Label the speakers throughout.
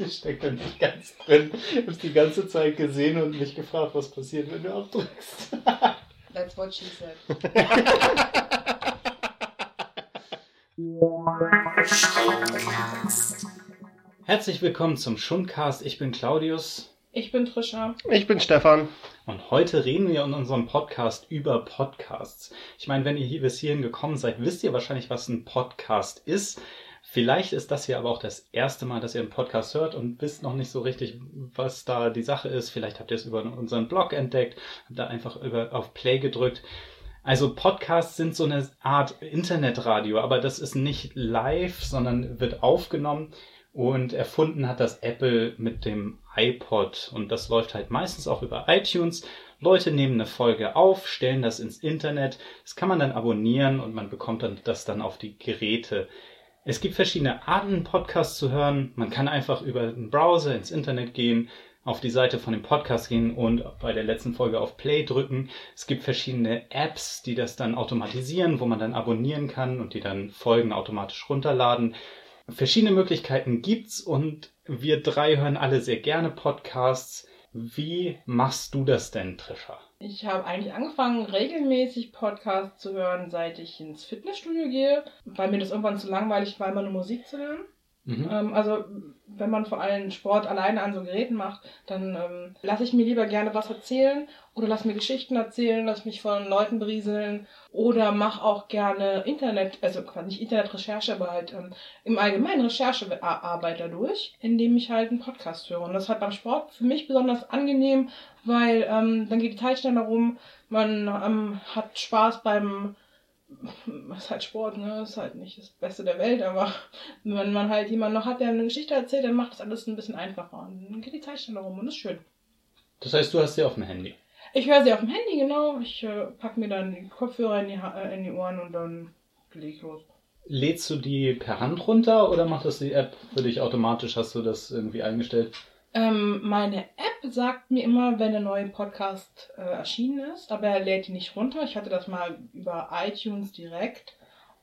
Speaker 1: Die steckt da nicht ganz drin. Ich habe die ganze Zeit gesehen und mich gefragt, was passiert, wenn du abdrückst.
Speaker 2: That's what she said.
Speaker 1: Herzlich willkommen zum Schundcast. Ich bin Claudius.
Speaker 2: Ich bin Trisha.
Speaker 3: Ich bin Stefan.
Speaker 1: Und heute reden wir in unserem Podcast über Podcasts. Ich meine, wenn ihr hier bis hierhin gekommen seid, wisst ihr wahrscheinlich, was ein Podcast ist. Vielleicht ist das hier aber auch das erste Mal, dass ihr einen Podcast hört und wisst noch nicht so richtig, was da die Sache ist. Vielleicht habt ihr es über unseren Blog entdeckt, habt da einfach über, auf Play gedrückt. Also Podcasts sind so eine Art Internetradio, aber das ist nicht live, sondern wird aufgenommen und erfunden hat das Apple mit dem iPod und das läuft halt meistens auch über iTunes. Leute nehmen eine Folge auf, stellen das ins Internet. Das kann man dann abonnieren und man bekommt dann das dann auf die Geräte. Es gibt verschiedene Arten, Podcasts zu hören. Man kann einfach über den Browser ins Internet gehen, auf die Seite von dem Podcast gehen und bei der letzten Folge auf Play drücken. Es gibt verschiedene Apps, die das dann automatisieren, wo man dann abonnieren kann und die dann Folgen automatisch runterladen. Verschiedene Möglichkeiten gibt's und wir drei hören alle sehr gerne Podcasts. Wie machst du das denn, Trisha?
Speaker 2: Ich habe eigentlich angefangen, regelmäßig Podcasts zu hören, seit ich ins Fitnessstudio gehe, weil mir das irgendwann zu langweilig war, immer nur Musik zu hören. Mhm. Ähm, also wenn man vor allem Sport alleine an so Geräten macht, dann ähm, lasse ich mir lieber gerne was erzählen oder lass mir Geschichten erzählen, lass mich von Leuten berieseln oder mach auch gerne Internet, also quasi nicht Internetrecherche, aber halt ähm, im Allgemeinen Recherchearbeit dadurch, indem ich halt einen Podcast höre. Und das ist halt beim Sport für mich besonders angenehm, weil ähm, dann geht die Zeit schneller rum, man ähm, hat Spaß beim ist halt Sport, ne? Ist halt nicht das Beste der Welt, aber wenn man halt jemanden noch hat, der eine Geschichte erzählt, dann macht das alles ein bisschen einfacher. Und dann geht die Zeit schneller rum und ist schön.
Speaker 1: Das heißt, du hast sie auf dem Handy?
Speaker 2: Ich höre sie auf dem Handy, genau. Ich äh, packe mir dann die Kopfhörer in die, äh, in die Ohren und dann leg ich los.
Speaker 1: Lädst du die per Hand runter oder macht das die App für dich automatisch? Hast du das irgendwie eingestellt?
Speaker 2: Ähm, meine App sagt mir immer, wenn der neue Podcast äh, erschienen ist, aber er lädt die nicht runter. Ich hatte das mal über iTunes direkt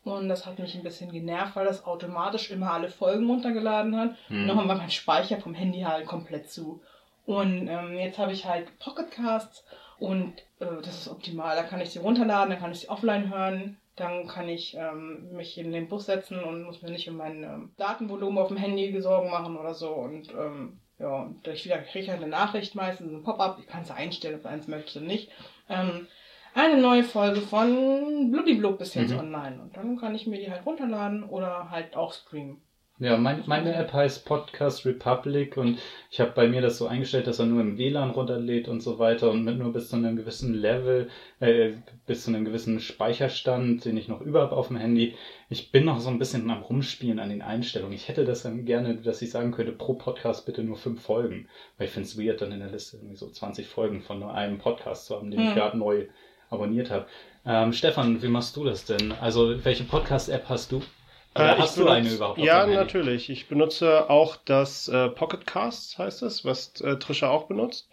Speaker 2: und das hat mich ein bisschen genervt, weil das automatisch immer alle Folgen runtergeladen hat. Hm. Und dann war mein Speicher vom Handy halt komplett zu. Und ähm, jetzt habe ich halt Pocketcasts und äh, das ist optimal. Da kann ich sie runterladen, dann kann ich sie offline hören. Dann kann ich ähm, mich in den Bus setzen und muss mir nicht um mein ähm, Datenvolumen auf dem Handy Sorgen machen oder so. Und ähm, ja, und ich wieder kriege ich halt eine Nachricht meistens, ein Pop-up, ich kann es einstellen, ob eins möchtest oder nicht. Ähm, eine neue Folge von Blubbiblub bis jetzt mhm. online. Und dann kann ich mir die halt runterladen oder halt auch streamen.
Speaker 1: Ja, mein, meine App heißt Podcast Republic und ich habe bei mir das so eingestellt, dass er nur im WLAN runterlädt und so weiter und mit nur bis zu einem gewissen Level, äh, bis zu einem gewissen Speicherstand, den ich noch über habe auf dem Handy. Ich bin noch so ein bisschen am Rumspielen an den Einstellungen. Ich hätte das dann gerne, dass ich sagen könnte, pro Podcast bitte nur fünf Folgen. Weil ich finde es weird, dann in der Liste irgendwie so 20 Folgen von nur einem Podcast zu haben, den hm. ich gerade neu abonniert habe. Ähm, Stefan, wie machst du das denn? Also, welche Podcast-App hast du?
Speaker 3: Oder äh, hast du eine überhaupt? Ja, natürlich. Ich benutze auch das äh, Pocket Cast, heißt es, was äh, Trisha auch benutzt.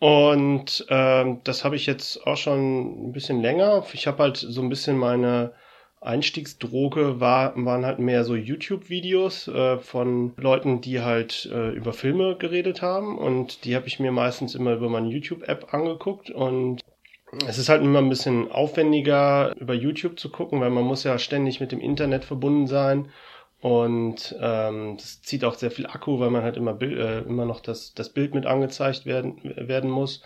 Speaker 3: Und ähm, das habe ich jetzt auch schon ein bisschen länger. Ich habe halt so ein bisschen meine Einstiegsdroge war, waren halt mehr so YouTube-Videos äh, von Leuten, die halt äh, über Filme geredet haben. Und die habe ich mir meistens immer über meine YouTube-App angeguckt. Und es ist halt immer ein bisschen aufwendiger, über YouTube zu gucken, weil man muss ja ständig mit dem Internet verbunden sein. Und ähm, das zieht auch sehr viel Akku, weil man halt immer, äh, immer noch das, das Bild mit angezeigt werden, werden muss.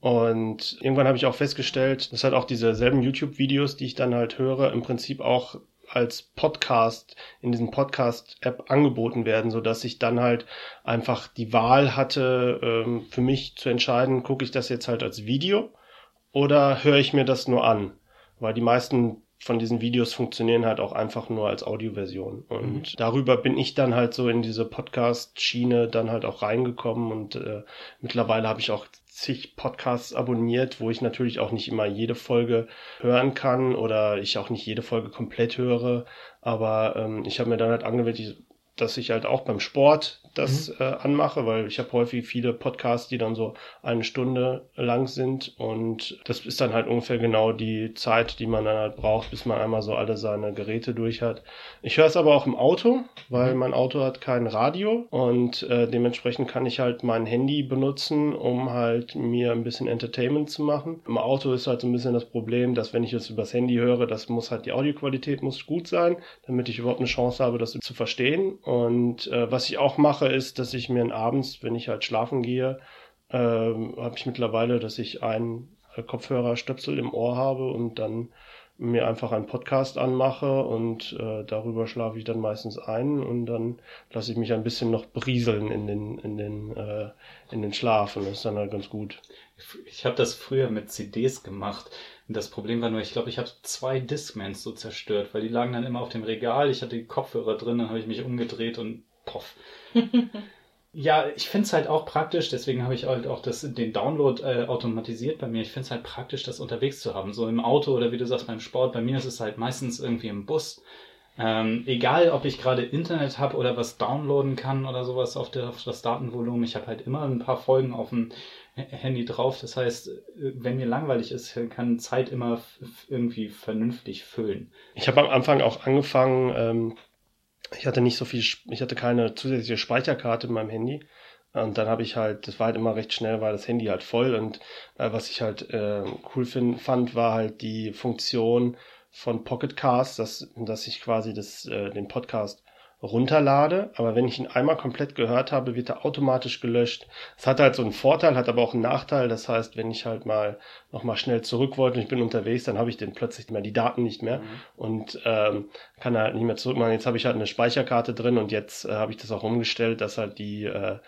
Speaker 3: Und irgendwann habe ich auch festgestellt, dass halt auch diese selben YouTube-Videos, die ich dann halt höre, im Prinzip auch als Podcast in diesem Podcast-App angeboten werden, so dass ich dann halt einfach die Wahl hatte, ähm, für mich zu entscheiden, gucke ich das jetzt halt als Video oder höre ich mir das nur an? Weil die meisten von diesen Videos funktionieren halt auch einfach nur als Audioversion. Und mhm. darüber bin ich dann halt so in diese Podcast-Schiene dann halt auch reingekommen und äh, mittlerweile habe ich auch zig Podcasts abonniert, wo ich natürlich auch nicht immer jede Folge hören kann oder ich auch nicht jede Folge komplett höre. Aber ähm, ich habe mir dann halt angewöhnt, dass ich halt auch beim Sport das mhm. äh, anmache, weil ich habe häufig viele Podcasts, die dann so eine Stunde lang sind und das ist dann halt ungefähr genau die Zeit, die man dann halt braucht, bis man einmal so alle seine Geräte durch hat. Ich höre es aber auch im Auto, weil mhm. mein Auto hat kein Radio und äh, dementsprechend kann ich halt mein Handy benutzen, um halt mir ein bisschen Entertainment zu machen. Im Auto ist halt so ein bisschen das Problem, dass wenn ich es übers Handy höre, das muss halt die Audioqualität muss gut sein, damit ich überhaupt eine Chance habe, das zu verstehen. Und äh, was ich auch mache, ist, dass ich mir abends, wenn ich halt schlafen gehe, äh, habe ich mittlerweile, dass ich einen äh, Kopfhörerstöpsel im Ohr habe und dann mir einfach einen Podcast anmache und äh, darüber schlafe ich dann meistens ein und dann lasse ich mich ein bisschen noch brieseln in den in den äh, in den Schlaf und das ist dann halt ganz gut.
Speaker 1: Ich habe das früher mit CDs gemacht. Das Problem war nur, ich glaube, ich habe zwei Discmans so zerstört, weil die lagen dann immer auf dem Regal. Ich hatte die Kopfhörer drin, dann habe ich mich umgedreht und poff. Ja, ich finde es halt auch praktisch, deswegen habe ich halt auch das, den Download äh, automatisiert bei mir. Ich finde es halt praktisch, das unterwegs zu haben. So im Auto oder wie du sagst, beim Sport. Bei mir ist es halt meistens irgendwie im Bus. Ähm, egal, ob ich gerade Internet habe oder was downloaden kann oder sowas auf, der, auf das Datenvolumen. Ich habe halt immer ein paar Folgen auf dem Handy drauf. Das heißt, äh, wenn mir langweilig ist, kann Zeit immer irgendwie vernünftig füllen.
Speaker 3: Ich habe am Anfang auch angefangen, ähm ich hatte nicht so viel, ich hatte keine zusätzliche Speicherkarte in meinem Handy. Und dann habe ich halt, das war halt immer recht schnell, war das Handy halt voll. Und äh, was ich halt äh, cool find, fand, war halt die Funktion von Pocket Cast, dass, dass ich quasi das, äh, den Podcast runterlade, aber wenn ich ihn einmal komplett gehört habe, wird er automatisch gelöscht. Es hat halt so einen Vorteil, hat aber auch einen Nachteil. Das heißt, wenn ich halt mal nochmal schnell zurück wollte und ich bin unterwegs, dann habe ich den plötzlich mehr die Daten nicht mehr mhm. und ähm, kann halt nicht mehr zurück machen. Jetzt habe ich halt eine Speicherkarte drin und jetzt äh, habe ich das auch umgestellt, dass halt die äh,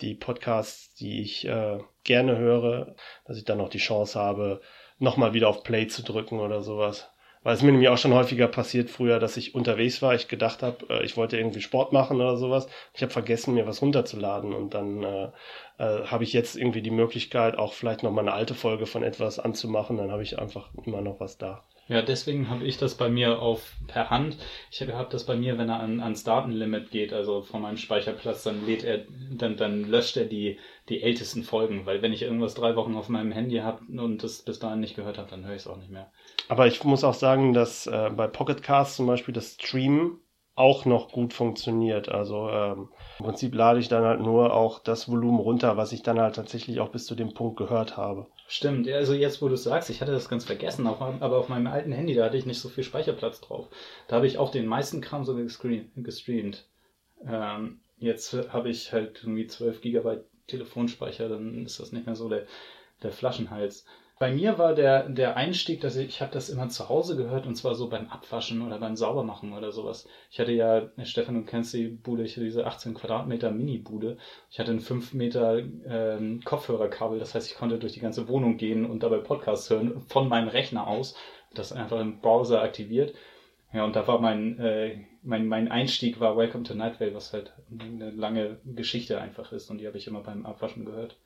Speaker 3: die Podcasts, die ich äh, gerne höre, dass ich dann noch die Chance habe, nochmal wieder auf Play zu drücken oder sowas. Weil es mir nämlich auch schon häufiger passiert früher, dass ich unterwegs war, ich gedacht habe, äh, ich wollte irgendwie Sport machen oder sowas. Ich habe vergessen, mir was runterzuladen und dann äh, äh, habe ich jetzt irgendwie die Möglichkeit, auch vielleicht noch mal eine alte Folge von etwas anzumachen. Dann habe ich einfach immer noch was da.
Speaker 1: Ja, deswegen habe ich das bei mir auf per Hand. Ich habe das bei mir, wenn er an, ans Datenlimit geht, also von meinem Speicherplatz, dann lädt er, dann, dann löscht er die, die ältesten Folgen, weil wenn ich irgendwas drei Wochen auf meinem Handy habe und das bis dahin nicht gehört habe, dann höre ich es auch nicht mehr.
Speaker 3: Aber ich muss auch sagen, dass äh, bei Pocket Cast zum Beispiel das Stream auch noch gut funktioniert. Also ähm, im Prinzip lade ich dann halt nur auch das Volumen runter, was ich dann halt tatsächlich auch bis zu dem Punkt gehört habe.
Speaker 1: Stimmt, also jetzt, wo du es sagst, ich hatte das ganz vergessen, aber auf meinem alten Handy, da hatte ich nicht so viel Speicherplatz drauf. Da habe ich auch den meisten Kram so gestreamt. Ähm, jetzt habe ich halt irgendwie 12 Gigabyte Telefonspeicher, dann ist das nicht mehr so der, der Flaschenhals. Bei mir war der, der Einstieg, dass ich, ich habe das immer zu Hause gehört und zwar so beim Abwaschen oder beim Saubermachen oder sowas. Ich hatte ja, Stefan, du kennst die Bude, ich hatte diese 18 Quadratmeter Mini-Bude. Ich hatte ein 5 Meter ähm, Kopfhörerkabel, das heißt, ich konnte durch die ganze Wohnung gehen und dabei Podcasts hören von meinem Rechner aus. Das einfach im Browser aktiviert. Ja, und da war mein, äh, mein, mein Einstieg war Welcome to Night Vale, was halt eine lange Geschichte einfach ist und die habe ich immer beim Abwaschen gehört.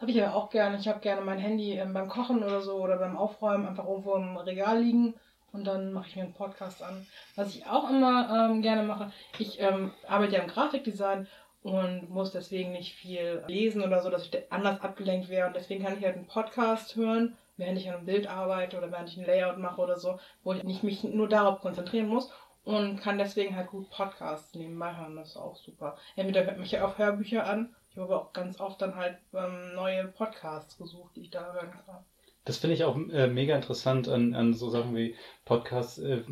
Speaker 2: Habe ich ja auch gerne. Ich habe gerne mein Handy ähm, beim Kochen oder so oder beim Aufräumen einfach irgendwo im Regal liegen und dann mache ich mir einen Podcast an. Was ich auch immer ähm, gerne mache, ich ähm, arbeite ja im Grafikdesign und muss deswegen nicht viel lesen oder so, dass ich anders abgelenkt wäre. Und deswegen kann ich halt einen Podcast hören, während ich an einem Bild arbeite oder während ich ein Layout mache oder so, wo ich nicht mich nur darauf konzentrieren muss und kann deswegen halt gut Podcasts nebenbei hören. Das ist auch super. Entweder hört mich ja auch Hörbücher an ich habe auch ganz oft dann halt ähm, neue Podcasts gesucht, die ich da hören kann.
Speaker 1: Das finde ich auch äh, mega interessant an, an so Sachen wie Podcasts. Äh,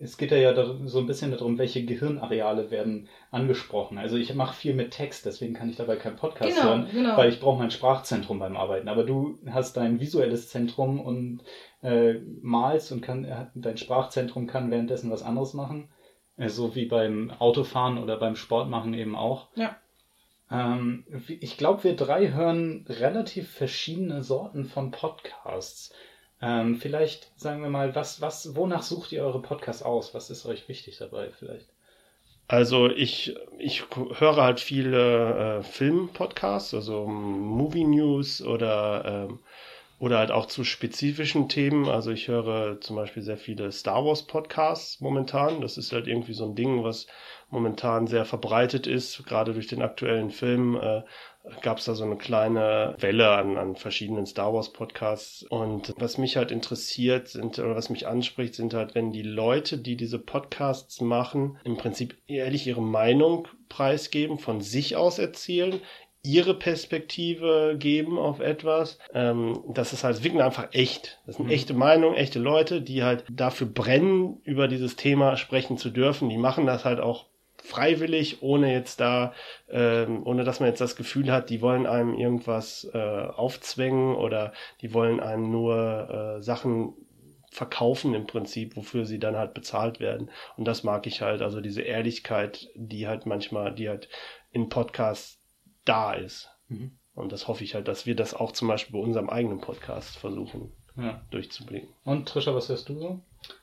Speaker 1: es geht ja da so ein bisschen darum, welche Gehirnareale werden angesprochen. Also ich mache viel mit Text, deswegen kann ich dabei keinen Podcast genau, hören, genau. weil ich brauche mein Sprachzentrum beim Arbeiten. Aber du hast dein visuelles Zentrum und äh, malst und kann, äh, dein Sprachzentrum kann währenddessen was anderes machen. Äh, so wie beim Autofahren oder beim Sportmachen eben auch.
Speaker 2: Ja.
Speaker 1: Ähm, ich glaube, wir drei hören relativ verschiedene Sorten von Podcasts. Ähm, vielleicht sagen wir mal, was, was, wonach sucht ihr eure Podcasts aus? Was ist euch wichtig dabei vielleicht?
Speaker 3: Also ich, ich höre halt viele äh, Film-Podcasts, also Movie News oder, ähm, oder halt auch zu spezifischen Themen. Also ich höre zum Beispiel sehr viele Star Wars Podcasts momentan. Das ist halt irgendwie so ein Ding, was momentan sehr verbreitet ist, gerade durch den aktuellen Film. Äh, gab es da so eine kleine Welle an, an verschiedenen Star Wars Podcasts. Und was mich halt interessiert sind, oder was mich anspricht, sind halt, wenn die Leute, die diese Podcasts machen, im Prinzip ehrlich ihre Meinung preisgeben, von sich aus erzählen, ihre Perspektive geben auf etwas. Ähm, das ist halt wirklich einfach echt. Das sind mhm. echte Meinungen, echte Leute, die halt dafür brennen, über dieses Thema sprechen zu dürfen. Die machen das halt auch freiwillig, ohne jetzt da, ähm, ohne dass man jetzt das Gefühl hat, die wollen einem irgendwas äh, aufzwängen oder die wollen einem nur äh, Sachen verkaufen im Prinzip, wofür sie dann halt bezahlt werden. Und das mag ich halt, also diese Ehrlichkeit, die halt manchmal, die halt in Podcasts da ist. Mhm. Und das hoffe ich halt, dass wir das auch zum Beispiel bei unserem eigenen Podcast versuchen ja. durchzubringen.
Speaker 1: Und Trisha, was hörst du so?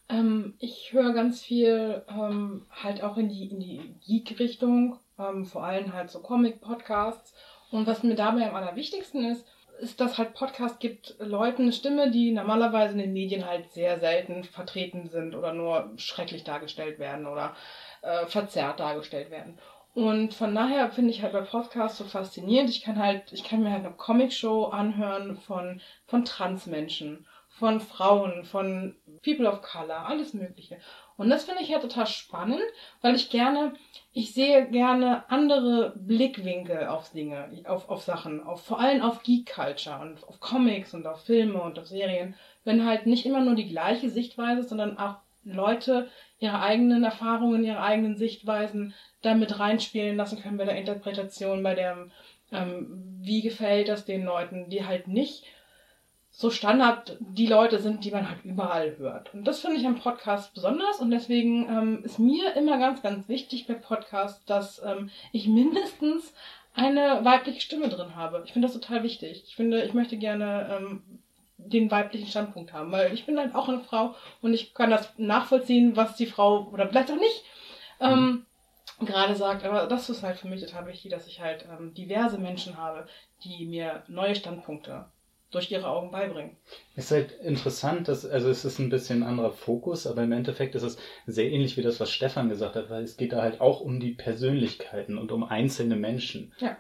Speaker 2: Ähm, ich höre ganz viel ähm, halt auch in die, in die Geek-Richtung, ähm, vor allem halt so Comic-Podcasts. Und was mir dabei am allerwichtigsten ist, ist, dass halt Podcast gibt Leuten eine Stimme, die normalerweise in den Medien halt sehr selten vertreten sind oder nur schrecklich dargestellt werden oder äh, verzerrt dargestellt werden. Und von daher finde ich halt bei Podcasts so faszinierend. Ich kann halt, ich kann mir halt eine Comic-Show anhören von, von Transmenschen, von Frauen, von People of Color, alles Mögliche. Und das finde ich halt total spannend, weil ich gerne, ich sehe gerne andere Blickwinkel auf Dinge, auf, auf Sachen, auf, vor allem auf Geek Culture und auf Comics und auf Filme und auf Serien, wenn halt nicht immer nur die gleiche Sichtweise, sondern auch Leute ihre eigenen Erfahrungen, ihre eigenen Sichtweisen damit reinspielen lassen können bei der Interpretation, bei dem, ähm, wie gefällt das den Leuten, die halt nicht so Standard die Leute sind, die man halt überall hört. Und das finde ich am Podcast besonders und deswegen ähm, ist mir immer ganz, ganz wichtig bei Podcasts, dass ähm, ich mindestens eine weibliche Stimme drin habe. Ich finde das total wichtig. Ich finde, ich möchte gerne ähm, den weiblichen Standpunkt haben, weil ich bin halt auch eine Frau und ich kann das nachvollziehen, was die Frau oder vielleicht auch nicht ähm, gerade sagt. Aber das ist halt für mich total wichtig, dass ich halt ähm, diverse Menschen habe, die mir neue Standpunkte durch ihre Augen beibringen.
Speaker 1: Es ist halt interessant, dass, also es ist ein bisschen ein anderer Fokus, aber im Endeffekt ist es sehr ähnlich wie das, was Stefan gesagt hat, weil es geht da halt auch um die Persönlichkeiten und um einzelne Menschen. Ja.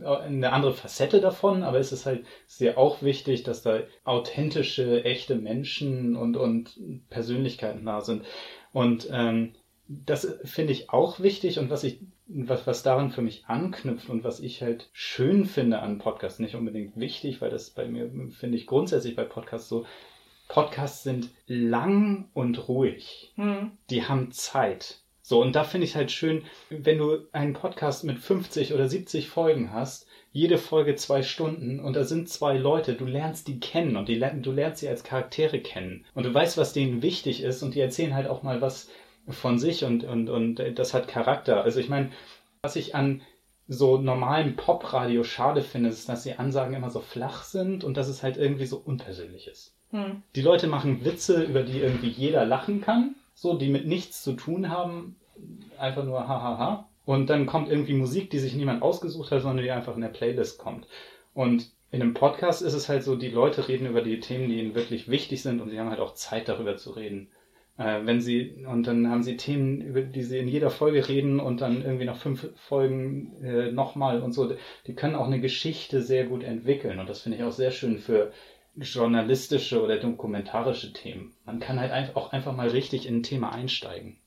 Speaker 1: Eine andere Facette davon, aber es ist halt sehr auch wichtig, dass da authentische, echte Menschen und, und Persönlichkeiten da sind. Und ähm, das finde ich auch wichtig und was ich, was, was daran für mich anknüpft und was ich halt schön finde an Podcasts, nicht unbedingt wichtig, weil das bei mir, finde ich grundsätzlich bei Podcasts so, Podcasts sind lang und ruhig. Mhm. Die haben Zeit. So, und da finde ich halt schön, wenn du einen Podcast mit 50 oder 70 Folgen hast, jede Folge zwei Stunden und da sind zwei Leute, du lernst die kennen und die, du lernst sie als Charaktere kennen und du weißt, was denen wichtig ist und die erzählen halt auch mal was, von sich und, und, und das hat Charakter. Also ich meine, was ich an so normalen Popradio schade finde, ist, dass die Ansagen immer so flach sind und dass es halt irgendwie so unpersönlich ist. Hm. Die Leute machen Witze, über die irgendwie jeder lachen kann, so, die mit nichts zu tun haben, einfach nur hahaha. Und dann kommt irgendwie Musik, die sich niemand ausgesucht hat, sondern die einfach in der Playlist kommt. Und in einem Podcast ist es halt so, die Leute reden über die Themen, die ihnen wirklich wichtig sind und sie haben halt auch Zeit darüber zu reden. Äh, wenn sie, und dann haben sie Themen, über die sie in jeder Folge reden und dann irgendwie nach fünf Folgen äh, nochmal und so. Die können auch eine Geschichte sehr gut entwickeln. Und das finde ich auch sehr schön für journalistische oder dokumentarische Themen. Man kann halt auch einfach mal richtig in ein Thema einsteigen.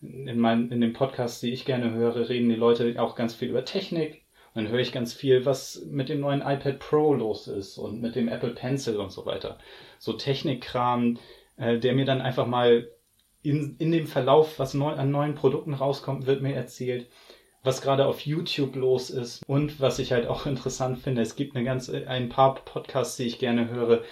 Speaker 1: In, meinem, in den Podcasts, die ich gerne höre, reden die Leute auch ganz viel über Technik. Und dann höre ich ganz viel, was mit dem neuen iPad Pro los ist und mit dem Apple Pencil und so weiter. So Technikkram, äh, der mir dann einfach mal in, in dem Verlauf, was neu, an neuen Produkten rauskommt, wird mir erzählt, was gerade auf YouTube los ist und was ich halt auch interessant finde. Es gibt eine ganze, ein paar Podcasts, die ich gerne höre,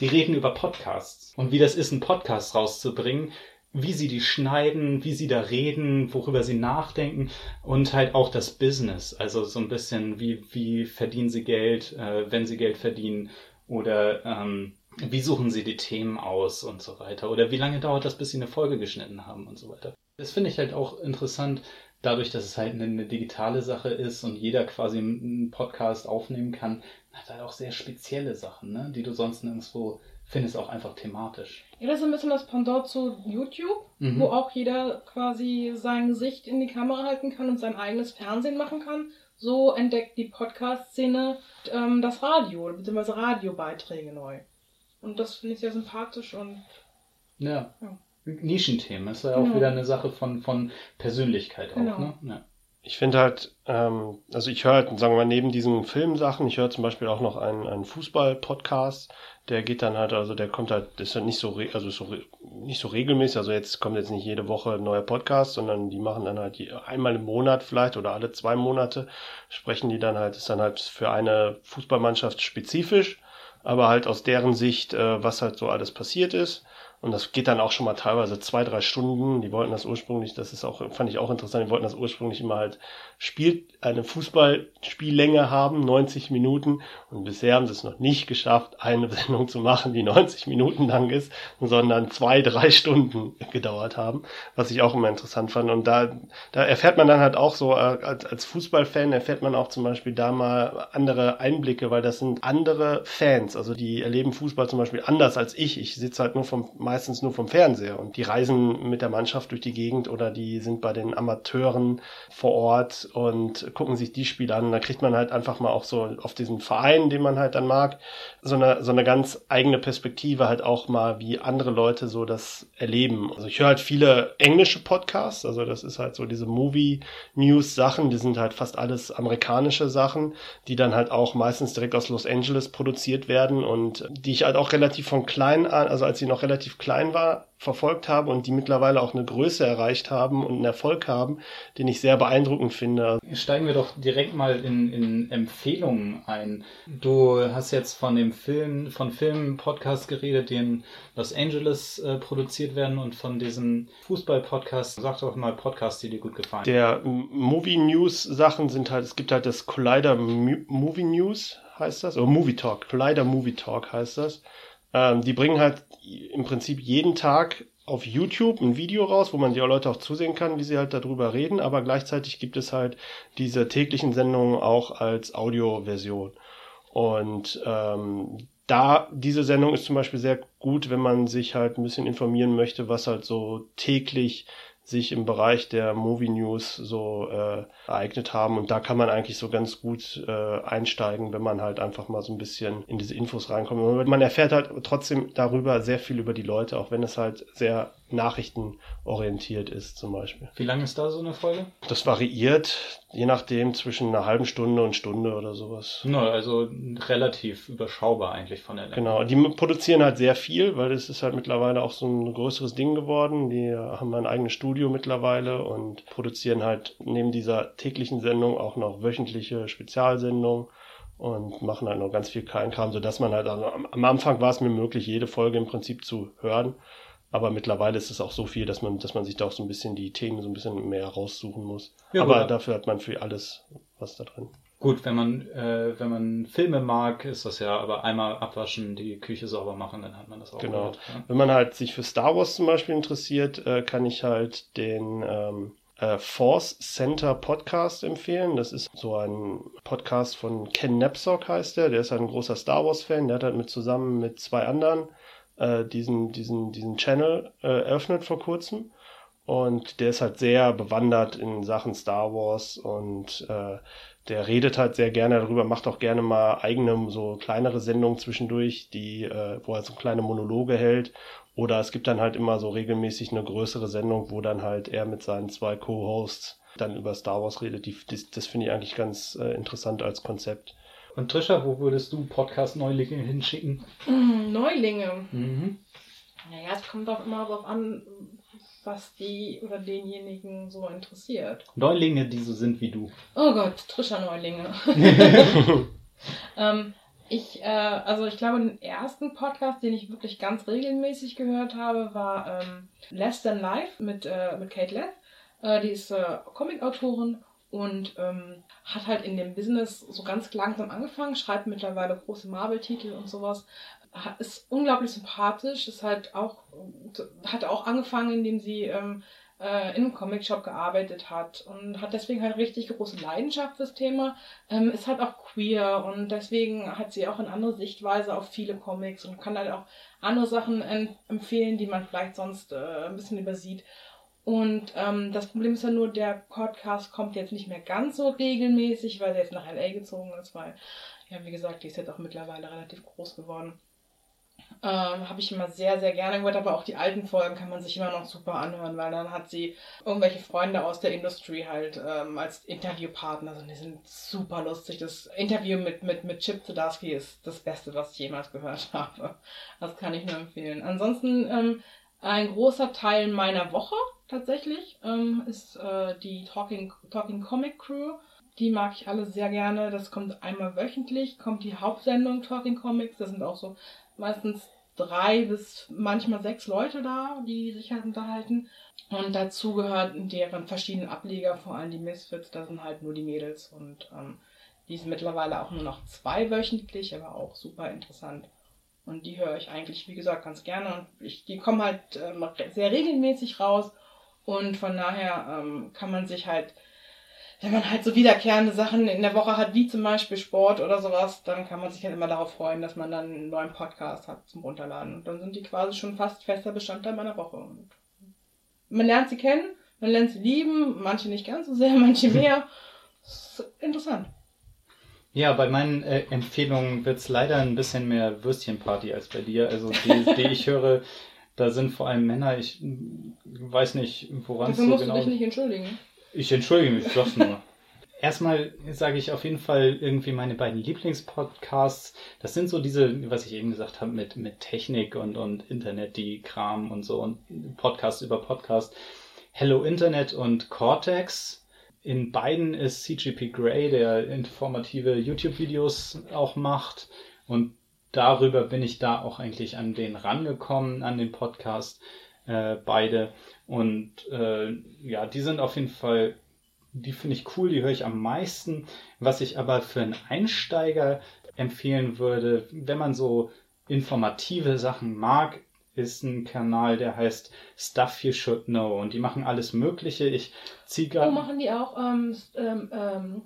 Speaker 1: die reden über Podcasts und wie das ist, einen Podcast rauszubringen, wie sie die schneiden, wie sie da reden, worüber sie nachdenken und halt auch das Business. Also so ein bisschen, wie, wie verdienen sie Geld, äh, wenn sie Geld verdienen oder ähm, wie suchen sie die Themen aus und so weiter. Oder wie lange dauert das, bis sie eine Folge geschnitten haben und so weiter. Das finde ich halt auch interessant, dadurch, dass es halt eine, eine, digitale Sache ist und jeder quasi einen Podcast aufnehmen kann, hat halt auch sehr spezielle Sachen, ne? die du sonst nirgendwo finde es auch einfach thematisch.
Speaker 2: Ja, das ist ein bisschen das Pendant zu YouTube, mhm. wo auch jeder quasi sein Gesicht in die Kamera halten kann und sein eigenes Fernsehen machen kann. So entdeckt die Podcast-Szene ähm, das Radio, beziehungsweise Radiobeiträge neu. Und das finde ich sehr sympathisch und.
Speaker 1: Ja. ja. Nischenthemen ist ja auch genau. wieder eine Sache von, von Persönlichkeit auch, genau. ne? Ja
Speaker 3: ich finde halt, ähm, also ich höre halt, sagen wir mal, neben diesen Filmsachen, ich höre zum Beispiel auch noch einen, einen Fußball-Podcast, der geht dann halt, also der kommt halt, das ist halt nicht so, also so nicht so regelmäßig, also jetzt kommt jetzt nicht jede Woche ein neuer Podcast, sondern die machen dann halt einmal im Monat vielleicht oder alle zwei Monate sprechen die dann halt, ist dann halt für eine Fußballmannschaft spezifisch, aber halt aus deren Sicht, äh, was halt so alles passiert ist. Und das geht dann auch schon mal teilweise zwei, drei Stunden. Die wollten das ursprünglich, das ist auch, fand ich auch interessant, die wollten das ursprünglich immer halt spielt eine Fußballspiellänge haben, 90 Minuten. Und bisher haben sie es noch nicht geschafft, eine Sendung zu machen, die 90 Minuten lang ist, sondern zwei, drei Stunden gedauert haben, was ich auch immer interessant fand. Und da, da erfährt man dann halt auch so, äh, als, als Fußballfan erfährt man auch zum Beispiel da mal andere Einblicke, weil das sind andere Fans. Also die erleben Fußball zum Beispiel anders als ich. Ich sitze halt nur vom, meistens nur vom Fernseher und die reisen mit der Mannschaft durch die Gegend oder die sind bei den Amateuren vor Ort und gucken sich die Spiele an. Da kriegt man halt einfach mal auch so auf diesen Verein, den man halt dann mag, so eine, so eine ganz eigene Perspektive halt auch mal, wie andere Leute so das erleben. Also ich höre halt viele englische Podcasts, also das ist halt so diese Movie-News-Sachen, die sind halt fast alles amerikanische Sachen, die dann halt auch meistens direkt aus Los Angeles produziert werden und die ich halt auch relativ von klein an, also als ich noch relativ klein war, verfolgt habe und die mittlerweile auch eine Größe erreicht haben und einen Erfolg haben, den ich sehr beeindruckend finde.
Speaker 1: Steigen wir doch direkt mal in, in Empfehlungen ein. Du hast jetzt von dem Film, von Filmen-Podcast geredet, die in Los Angeles äh, produziert werden und von diesen Fußball-Podcasts. Sag doch mal Podcasts, die dir gut gefallen.
Speaker 3: Der Movie News Sachen sind halt, es gibt halt das Collider Movie News heißt das, oder Movie Talk, Collider Movie Talk heißt das. Ähm, die bringen halt im Prinzip jeden Tag auf YouTube ein Video raus, wo man die Leute auch zusehen kann, wie sie halt darüber reden, aber gleichzeitig gibt es halt diese täglichen Sendungen auch als Audioversion. Und ähm, da, diese Sendung ist zum Beispiel sehr gut, wenn man sich halt ein bisschen informieren möchte, was halt so täglich sich im Bereich der Movie News so äh, ereignet haben. Und da kann man eigentlich so ganz gut äh, einsteigen, wenn man halt einfach mal so ein bisschen in diese Infos reinkommt. Man erfährt halt trotzdem darüber sehr viel über die Leute, auch wenn es halt sehr nachrichtenorientiert ist zum Beispiel.
Speaker 1: Wie lange ist da so eine Folge?
Speaker 3: Das variiert, je nachdem, zwischen einer halben Stunde und Stunde oder sowas.
Speaker 1: Na, also relativ überschaubar eigentlich von der
Speaker 3: Länge. Genau, die produzieren halt sehr viel, weil es ist halt mittlerweile auch so ein größeres Ding geworden. Die haben ein eigenes Studio mittlerweile und produzieren halt neben dieser täglichen Sendung auch noch wöchentliche Spezialsendungen und machen halt noch ganz viel Kleinkram, sodass man halt, also am Anfang war es mir möglich, jede Folge im Prinzip zu hören. Aber mittlerweile ist es auch so viel, dass man, dass man sich da auch so ein bisschen die Themen so ein bisschen mehr raussuchen muss. Ja, Aber gut. dafür hat man für alles was da drin.
Speaker 1: Gut, wenn man, äh, wenn man Filme mag, ist das ja, aber einmal abwaschen, die Küche sauber machen, dann hat man das auch.
Speaker 3: Genau. Gehört, ja? Wenn man halt sich für Star Wars zum Beispiel interessiert, äh, kann ich halt den ähm, äh, Force Center Podcast empfehlen. Das ist so ein Podcast von Ken Napzok heißt der. Der ist ein großer Star Wars Fan. Der hat halt mit zusammen mit zwei anderen äh, diesen, diesen, diesen Channel äh, eröffnet vor kurzem. Und der ist halt sehr bewandert in Sachen Star Wars und äh, der redet halt sehr gerne darüber, macht auch gerne mal eigene, so kleinere Sendungen zwischendurch, die, äh, wo er so kleine Monologe hält. Oder es gibt dann halt immer so regelmäßig eine größere Sendung, wo dann halt er mit seinen zwei Co-Hosts dann über Star Wars redet. Die, das, das finde ich eigentlich ganz äh, interessant als Konzept.
Speaker 1: Und Trisha, wo würdest du Podcast-Neulinge hinschicken?
Speaker 2: Mm, Neulinge? Mhm. Naja, es kommt auch immer darauf an, was die oder denjenigen so interessiert.
Speaker 1: Neulinge, die so sind wie du.
Speaker 2: Oh Gott, Trisha Neulinge. ähm, ich, äh, also ich glaube, den ersten Podcast, den ich wirklich ganz regelmäßig gehört habe, war ähm, Less Than Life mit, äh, mit Kate Leth. Äh, die ist äh, Comic-Autorin und ähm, hat halt in dem Business so ganz langsam angefangen, schreibt mittlerweile große Marvel-Titel und sowas. Ist unglaublich sympathisch, ist halt auch, hat auch angefangen, indem sie ähm, äh, in einem Comicshop gearbeitet hat und hat deswegen halt richtig große Leidenschaft fürs Thema. Ähm, ist halt auch queer und deswegen hat sie auch eine andere Sichtweise auf viele Comics und kann halt auch andere Sachen empfehlen, die man vielleicht sonst äh, ein bisschen übersieht. Und ähm, das Problem ist ja nur, der Podcast kommt jetzt nicht mehr ganz so regelmäßig, weil er jetzt nach LA gezogen ist, weil, ja, wie gesagt, die ist jetzt auch mittlerweile relativ groß geworden. Ähm, Habe ich immer sehr, sehr gerne gehört, aber auch die alten Folgen kann man sich immer noch super anhören, weil dann hat sie irgendwelche Freunde aus der Industrie halt ähm, als Interviewpartner und die sind super lustig. Das Interview mit, mit, mit Chip Zdarsky ist das Beste, was ich jemals gehört habe. Das kann ich nur empfehlen. Ansonsten ähm, ein großer Teil meiner Woche tatsächlich ähm, ist äh, die Talking, Talking Comic Crew. Die mag ich alle sehr gerne. Das kommt einmal wöchentlich, kommt die Hauptsendung Talking Comics. Das sind auch so meistens drei bis manchmal sechs Leute da, die sich halt unterhalten. Und dazu gehören deren verschiedenen Ableger, vor allem die Misfits, da sind halt nur die Mädels und ähm, die sind mittlerweile auch nur noch zwei wöchentlich, aber auch super interessant. Und die höre ich eigentlich, wie gesagt, ganz gerne. Und ich, die kommen halt ähm, sehr regelmäßig raus. Und von daher ähm, kann man sich halt wenn man halt so wiederkehrende Sachen in der Woche hat, wie zum Beispiel Sport oder sowas, dann kann man sich halt immer darauf freuen, dass man dann einen neuen Podcast hat zum Runterladen. Und dann sind die quasi schon fast fester Bestandteil meiner Woche. Und man lernt sie kennen, man lernt sie lieben, manche nicht ganz so sehr, manche mehr. Das ist interessant.
Speaker 1: Ja, bei meinen äh, Empfehlungen wird es leider ein bisschen mehr Würstchenparty als bei dir. Also die, die ich höre, da sind vor allem Männer, ich weiß nicht, woran
Speaker 2: es so genau... Dafür musst du dich nicht entschuldigen.
Speaker 1: Ich entschuldige mich, das nur. Erstmal sage ich auf jeden Fall irgendwie meine beiden Lieblingspodcasts. Das sind so diese, was ich eben gesagt habe, mit, mit Technik und, und Internet, die Kram und so und Podcast über Podcast. Hello Internet und Cortex. In beiden ist CGP Grey, der informative YouTube-Videos auch macht. Und darüber bin ich da auch eigentlich an den rangekommen, an den Podcast, äh, beide. Und äh, ja, die sind auf jeden Fall, die finde ich cool, die höre ich am meisten. Was ich aber für einen Einsteiger empfehlen würde, wenn man so informative Sachen mag, ist ein Kanal, der heißt Stuff You Should Know. Und die machen alles Mögliche. Ich ziehe gerade.
Speaker 2: Oh, machen die auch ähm, ähm, ähm,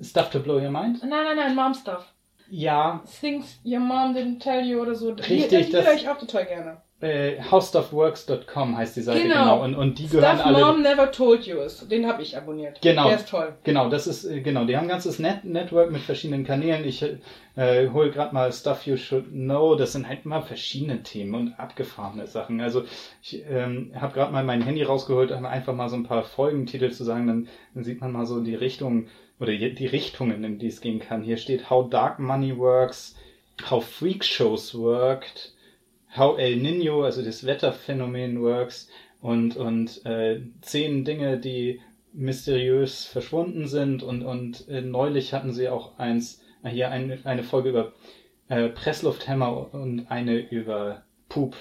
Speaker 1: Stuff to Blow Your Mind?
Speaker 2: Nein, nein, nein, Mom Stuff.
Speaker 1: Ja.
Speaker 2: Things Your Mom Didn't Tell You oder so.
Speaker 1: Richtig,
Speaker 2: die, die höre ich auch total gerne
Speaker 1: äh, howstuffworks.com heißt die Seite genau. genau. Und, und die gehören
Speaker 2: Stuff alle. Mom Never Told You ist. Den habe ich abonniert.
Speaker 1: Genau.
Speaker 2: Der ist toll.
Speaker 1: Genau, das ist äh, genau. Die haben ein ganzes Net Network mit verschiedenen Kanälen. Ich äh, hole gerade mal Stuff You Should Know. Das sind halt immer verschiedene Themen und abgefahrene Sachen. Also ich ähm, habe gerade mal mein Handy rausgeholt, um einfach mal so ein paar Folgentitel zu sagen. Dann, dann sieht man mal so die Richtung oder die Richtungen, in die es gehen kann. Hier steht How Dark Money Works, How Freak Shows Worked. How El Nino, also das Wetterphänomen works und, und äh, zehn Dinge, die mysteriös verschwunden sind und, und äh, neulich hatten sie auch eins, äh, hier eine, eine Folge über äh, Presslufthämmer und eine über Pup.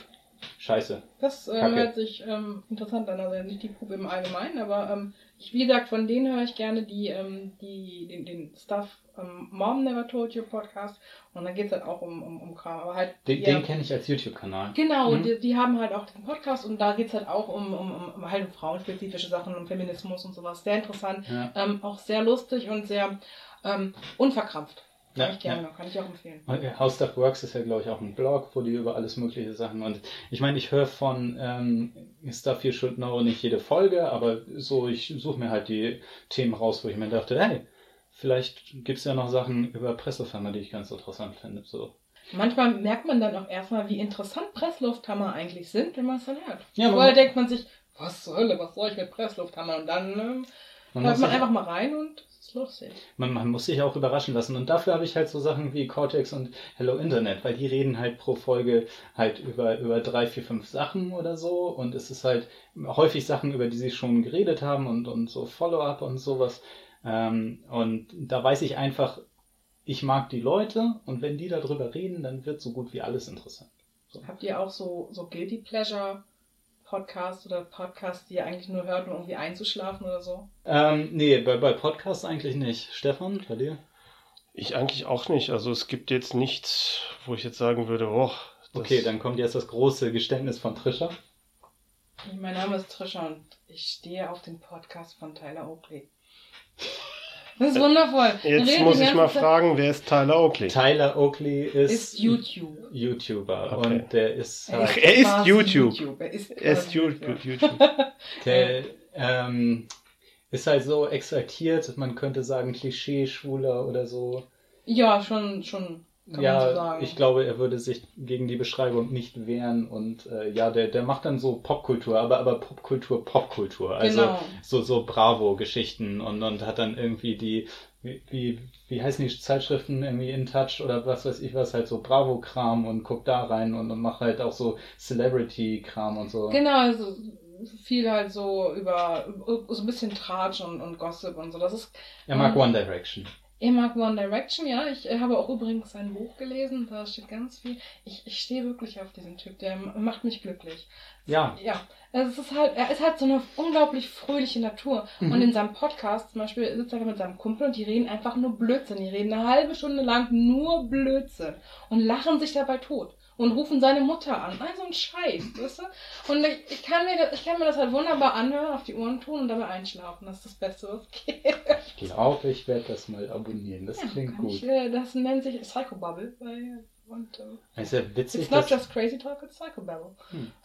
Speaker 1: Scheiße.
Speaker 2: Das äh, hört sich ähm, interessant an, also nicht die Pup im Allgemeinen, aber ähm, ich, wie gesagt, von denen höre ich gerne die, ähm, die, den, den Stuff ähm, Mom Never Told You Podcast. Und dann geht es halt auch um, um, um Kram. Aber halt,
Speaker 1: den, den kenne ich als YouTube-Kanal.
Speaker 2: Genau, mhm. die, die, haben halt auch den Podcast und da geht es halt auch um, um, um halt um frauenspezifische Sachen, um Feminismus und sowas. Sehr interessant. Ja. Ähm, auch sehr lustig und sehr ähm, unverkrampft. Kann ja, ich gerne, ja. kann ich auch empfehlen.
Speaker 1: Äh, How Stuff Works ist ja, glaube ich, auch ein Blog, wo die über alles mögliche Sachen und ich meine, ich höre von ähm, Stuff You Should Know nicht jede Folge, aber so, ich suche mir halt die Themen raus, wo ich mir dachte, hey, vielleicht gibt es ja noch Sachen über Presslufthammer, die ich ganz interessant finde. So.
Speaker 2: Manchmal merkt man dann auch erstmal, wie interessant Presslufthammer eigentlich sind, wenn man es dann hört. Ja, Vorher denkt man sich, was soll, was soll ich mit Presslufthammer? Und dann ähm, man hört man einfach mal rein und lustig.
Speaker 1: Man, man, muss sich auch überraschen lassen. Und dafür habe ich halt so Sachen wie Cortex und Hello Internet, weil die reden halt pro Folge halt über, über drei, vier, fünf Sachen oder so. Und es ist halt häufig Sachen, über die sie schon geredet haben und, und so Follow-up und sowas. Ähm, und da weiß ich einfach, ich mag die Leute und wenn die darüber reden, dann wird so gut wie alles interessant.
Speaker 2: So. Habt ihr auch so, so Guilty Pleasure Podcasts oder Podcasts, die ihr eigentlich nur hört, um irgendwie einzuschlafen oder so?
Speaker 1: Ähm, nee, bei, bei Podcasts eigentlich nicht. Stefan, bei dir?
Speaker 3: Ich eigentlich auch nicht. Also es gibt jetzt nichts, wo ich jetzt sagen würde, oh.
Speaker 1: Okay, dann kommt jetzt das große Geständnis von Trisha.
Speaker 2: Mein Name ist Trisha und ich stehe auf den Podcast von Tyler Oakley. Das ist wundervoll.
Speaker 3: Jetzt muss ich mal fragen, wer ist Tyler Oakley?
Speaker 1: Tyler Oakley ist,
Speaker 2: ist YouTube.
Speaker 1: YouTuber okay. und der ist
Speaker 3: halt Er ist YouTube. YouTube. Er ist, er ist YouTube. YouTube.
Speaker 1: der ähm, ist halt so exaltiert, man könnte sagen Klischee-Schwuler oder so.
Speaker 2: Ja, schon, schon
Speaker 1: kann ja, ich glaube, er würde sich gegen die Beschreibung nicht wehren und äh, ja, der, der macht dann so Popkultur, aber, aber Popkultur, Popkultur. Also genau. so, so Bravo-Geschichten und, und hat dann irgendwie die, wie, wie, wie heißen die Zeitschriften, irgendwie In Touch oder was weiß ich was, halt so Bravo-Kram und guckt da rein und, und macht halt auch so Celebrity-Kram und so.
Speaker 2: Genau, also viel halt so über so ein bisschen Tratsch und, und Gossip und so. Das ist.
Speaker 1: Er mag ähm, One Direction.
Speaker 2: Er mag One Direction, ja. Ich äh, habe auch übrigens sein Buch gelesen, da steht ganz viel. Ich, ich stehe wirklich auf diesen Typ, der macht mich glücklich.
Speaker 1: Ja.
Speaker 2: Ja. Also es ist halt, er ist halt so eine unglaublich fröhliche Natur. Mhm. Und in seinem Podcast zum Beispiel sitzt er mit seinem Kumpel und die reden einfach nur Blödsinn. Die reden eine halbe Stunde lang nur Blödsinn und lachen sich dabei tot und rufen seine Mutter an. Also ein Scheiß, weißt du? Und ich, ich, kann mir das, ich kann mir das halt wunderbar anhören, auf die Ohren tun und dabei einschlafen. Das ist das Beste, was geht.
Speaker 1: Ich glaube, ich werde das mal abonnieren. Das ja, klingt gut.
Speaker 2: Ich, das nennt sich Psychobubble. Bei, und,
Speaker 1: äh, ist ja witzig.
Speaker 2: It's not just crazy talk, it's Psychobubble. Hm.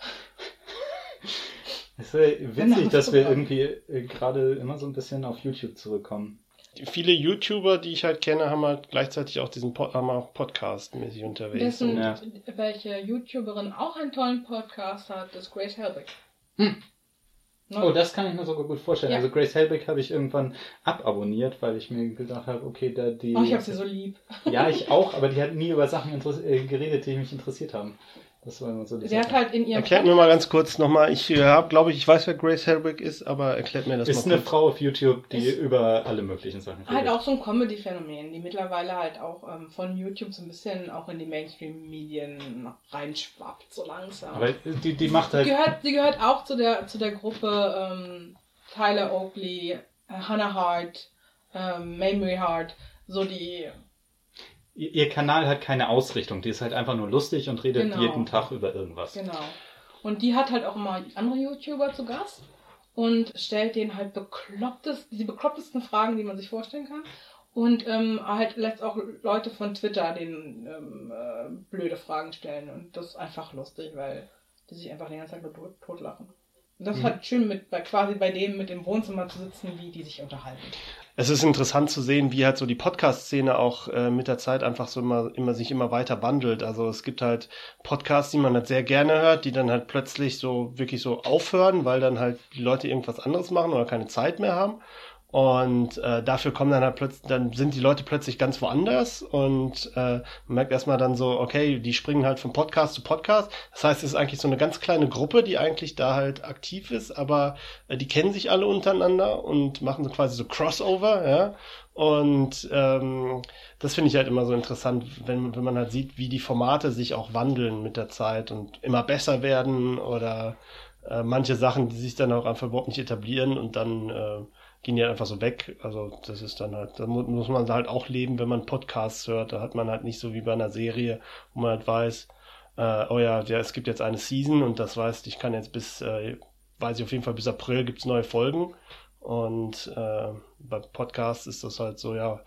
Speaker 1: Es ist ja witzig, dass wir irgendwie äh, gerade immer so ein bisschen auf YouTube zurückkommen
Speaker 3: viele YouTuber, die ich halt kenne, haben halt gleichzeitig auch diesen Pod haben auch Podcast-mäßig unterwegs.
Speaker 2: Dessen, ja. welche YouTuberin auch einen tollen Podcast hat, ist Grace Helbig. Hm.
Speaker 1: Oh, das kann ich mir sogar gut vorstellen. Ja. Also Grace Helbig habe ich irgendwann ababonniert, weil ich mir gedacht habe, okay, da die.
Speaker 2: Oh, ich habe sie so lieb.
Speaker 1: Ja, ich auch, aber die hat nie über Sachen äh, geredet, die mich interessiert haben. Das war immer so die
Speaker 2: Sie hat halt in ihrem
Speaker 3: Erklärt mir mal ganz kurz nochmal, ich äh, habe, glaube ich, ich weiß, wer Grace Helbig ist, aber erklärt mir das
Speaker 1: ist mal Ist eine Frau auf YouTube, die ist über alle möglichen Sachen
Speaker 2: redet. Halt auch so ein Comedy-Phänomen, die mittlerweile halt auch ähm, von YouTube so ein bisschen auch in die Mainstream-Medien reinschwappt, so langsam.
Speaker 1: Aber die, die macht halt...
Speaker 2: Die gehört, die gehört auch zu der, zu der Gruppe ähm, Tyler Oakley, Hannah Hart, ähm, Mamrie Hart, so die
Speaker 1: ihr Kanal hat keine Ausrichtung. Die ist halt einfach nur lustig und redet genau. jeden Tag über irgendwas.
Speaker 2: Genau. Und die hat halt auch immer andere YouTuber zu Gast und stellt denen halt beklopptes, die beklopptesten Fragen, die man sich vorstellen kann. Und ähm, halt lässt auch Leute von Twitter denen ähm, äh, blöde Fragen stellen. Und das ist einfach lustig, weil die sich einfach die ganze Zeit nur tot, totlachen. Das mhm. ist halt schön, mit, bei, quasi bei dem mit dem Wohnzimmer zu sitzen, wie die sich unterhalten
Speaker 3: es ist interessant zu sehen, wie halt so die Podcast-Szene auch äh, mit der Zeit einfach so immer, immer sich immer weiter wandelt. Also es gibt halt Podcasts, die man halt sehr gerne hört, die dann halt plötzlich so wirklich so aufhören, weil dann halt die Leute irgendwas anderes machen oder keine Zeit mehr haben. Und äh, dafür kommen dann halt plötzlich, dann sind die Leute plötzlich ganz woanders und äh, man merkt erstmal dann so, okay, die springen halt von Podcast zu Podcast. Das heißt, es ist eigentlich so eine ganz kleine Gruppe, die eigentlich da halt aktiv ist, aber äh, die kennen sich alle untereinander und machen so quasi so Crossover, ja. Und ähm, das finde ich halt immer so interessant, wenn, wenn man halt sieht, wie die Formate sich auch wandeln mit der Zeit und immer besser werden oder äh, manche Sachen, die sich dann auch einfach überhaupt nicht etablieren und dann äh, gehen die einfach so weg. Also das ist dann halt, da muss man halt auch leben, wenn man Podcasts hört. Da hat man halt nicht so wie bei einer Serie, wo man halt weiß, äh, oh ja, ja, es gibt jetzt eine Season und das heißt, ich kann jetzt bis, äh, weiß ich auf jeden Fall, bis April gibt's neue Folgen. Und äh, bei Podcasts ist das halt so, ja,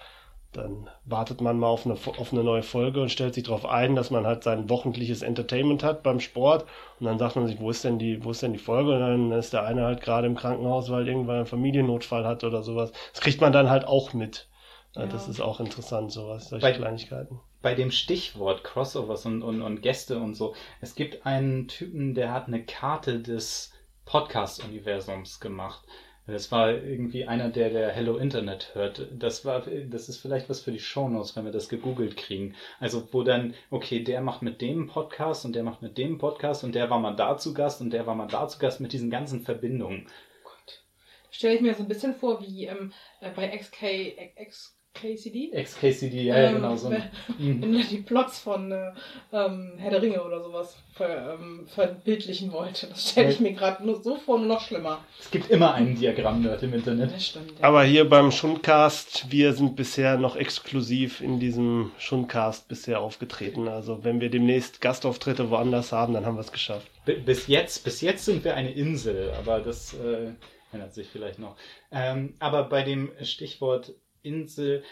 Speaker 3: dann wartet man mal auf eine, auf eine neue Folge und stellt sich darauf ein, dass man halt sein wochentliches Entertainment hat beim Sport. Und dann sagt man sich, wo ist denn die, wo ist denn die Folge? Und dann ist der eine halt gerade im Krankenhaus, weil irgendwann einen Familiennotfall hat oder sowas. Das kriegt man dann halt auch mit. Ja. Das ist auch interessant, sowas, solche bei, Kleinigkeiten.
Speaker 1: Bei dem Stichwort Crossovers und, und, und Gäste und so. Es gibt einen Typen, der hat eine Karte des Podcast-Universums gemacht. Das war irgendwie einer, der der Hello Internet hört. Das war, das ist vielleicht was für die Shownotes, wenn wir das gegoogelt kriegen. Also wo dann, okay, der macht mit dem Podcast und der macht mit dem Podcast und der war mal da zu Gast und der war mal da zu Gast mit diesen ganzen Verbindungen. Oh
Speaker 2: Gott. Stelle ich mir so ein bisschen vor wie ähm, äh, bei XK, X, XKCD?
Speaker 1: XKCD, ja, ähm, genau so.
Speaker 2: Wenn, wenn die Plots von äh, ähm, Herr der Ringe oder sowas ver, ähm, verbildlichen wollte. Das stelle ich mir gerade nur so vor, nur noch schlimmer.
Speaker 1: Es gibt immer einen Diagramm-Nerd im Internet.
Speaker 2: Das stimmt,
Speaker 3: ja. Aber hier beim Schundcast, wir sind bisher noch exklusiv in diesem Schundcast bisher aufgetreten. Also wenn wir demnächst Gastauftritte woanders haben, dann haben wir es geschafft.
Speaker 1: bis jetzt, bis jetzt sind wir eine Insel, aber das äh, ändert sich vielleicht noch. Ähm, aber bei dem Stichwort Insel,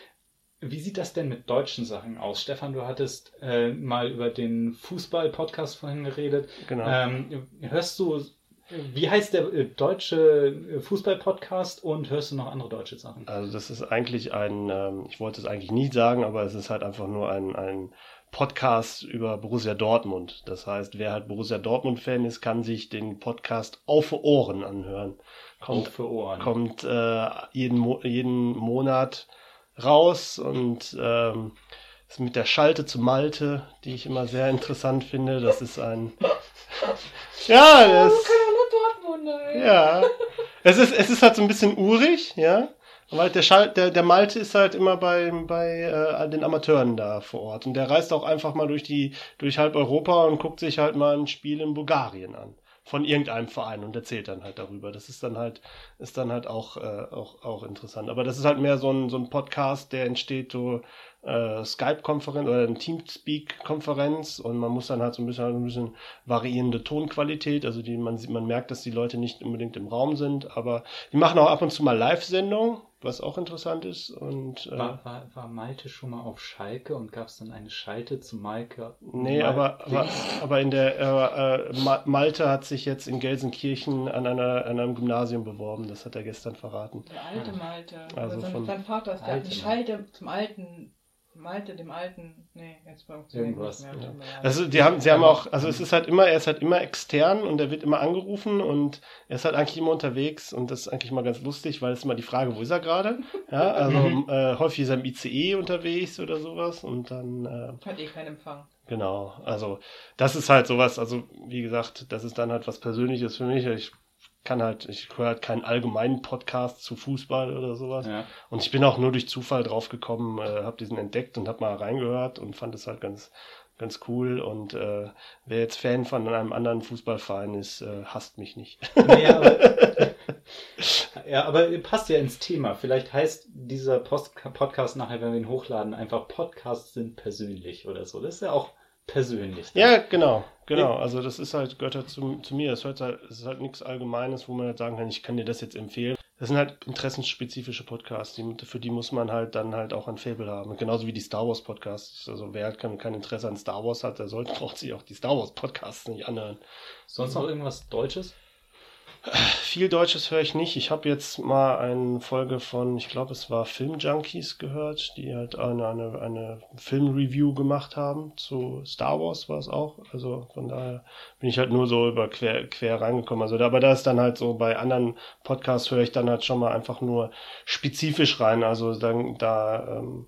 Speaker 1: wie sieht das denn mit deutschen Sachen aus? Stefan, du hattest äh, mal über den Fußball-Podcast vorhin geredet. Genau. Ähm, hörst du, wie heißt der äh, deutsche äh, Fußball-Podcast und hörst du noch andere deutsche Sachen?
Speaker 3: Also das ist eigentlich ein, ähm, ich wollte es eigentlich nicht sagen, aber es ist halt einfach nur ein, ein Podcast über Borussia Dortmund. Das heißt, wer halt Borussia Dortmund-Fan ist, kann sich den Podcast auf Ohren anhören. Kommt, auf Ohren. Kommt äh, jeden, Mo jeden Monat raus und ähm, ist mit der Schalte zu Malte, die ich immer sehr interessant finde. Das ist ein. ja, das. Oh, ja. Es ist, es ist halt so ein bisschen urig, ja. Weil der, Schal der, der Malte ist halt immer bei, bei äh, den Amateuren da vor Ort. Und der reist auch einfach mal durch die, durch halb Europa und guckt sich halt mal ein Spiel in Bulgarien an von irgendeinem Verein und erzählt dann halt darüber. Das ist dann halt, ist dann halt auch, äh, auch, auch interessant. Aber das ist halt mehr so ein, so ein Podcast, der entsteht so äh, Skype-Konferenz oder eine Teamspeak-Konferenz und man muss dann halt so ein bisschen, halt ein bisschen variierende Tonqualität, also die, man, man merkt, dass die Leute nicht unbedingt im Raum sind, aber die machen auch ab und zu mal Live-Sendungen, was auch interessant ist. Und,
Speaker 1: äh, war, war, war Malte schon mal auf Schalke und gab es dann eine Schalte zu Malte?
Speaker 3: Nee, Mal aber, aber, aber in der äh, äh, Malte hat sich jetzt in Gelsenkirchen an, einer, an einem Gymnasium beworben, das hat er gestern verraten.
Speaker 2: Der alte Malte. Also, also sein, sein Vater ist der, die Schalte zum alten Malte, dem alten, nee, jetzt funktioniert
Speaker 3: nicht mehr. Ja. Also die haben, sie haben auch, also es ist halt immer, er ist halt immer extern und er wird immer angerufen und er ist halt eigentlich immer unterwegs und das ist eigentlich mal ganz lustig, weil es immer die Frage, wo ist er gerade? Ja, also äh, häufig ist er im ICE unterwegs oder sowas und dann
Speaker 2: äh, hat eh keinen Empfang.
Speaker 3: Genau, also das ist halt sowas, also wie gesagt, das ist dann halt was Persönliches für mich. Ich kann halt, ich höre halt keinen allgemeinen Podcast zu Fußball oder sowas. Ja. Und ich bin auch nur durch Zufall drauf gekommen, äh, habe diesen entdeckt und habe mal reingehört und fand es halt ganz, ganz cool. Und äh, wer jetzt Fan von einem anderen Fußballverein ist, äh, hasst mich nicht. Nee,
Speaker 1: aber, ja, aber passt ja ins Thema. Vielleicht heißt dieser Post Podcast nachher, wenn wir ihn hochladen, einfach Podcasts sind persönlich oder so. Das ist ja auch persönlich.
Speaker 3: Dann. Ja, genau, genau. Also das ist halt, gehört halt zu, zu mir. Das, halt, das ist halt nichts Allgemeines, wo man halt sagen kann, ich kann dir das jetzt empfehlen. Das sind halt interessensspezifische Podcasts, die, für die muss man halt dann halt auch ein Fable haben. Genauso wie die Star Wars Podcasts. Also wer halt kein, kein Interesse an Star Wars hat, der sollte, braucht sich auch die Star Wars Podcasts nicht anhören.
Speaker 1: Sonst noch irgendwas Deutsches?
Speaker 3: Viel Deutsches höre ich nicht. Ich habe jetzt mal eine Folge von, ich glaube, es war Film Junkies gehört, die halt eine, eine, eine Filmreview gemacht haben zu Star Wars war es auch. Also von daher bin ich halt nur so über quer, quer reingekommen. Also aber da ist dann halt so, bei anderen Podcasts höre ich dann halt schon mal einfach nur spezifisch rein. Also dann da ähm,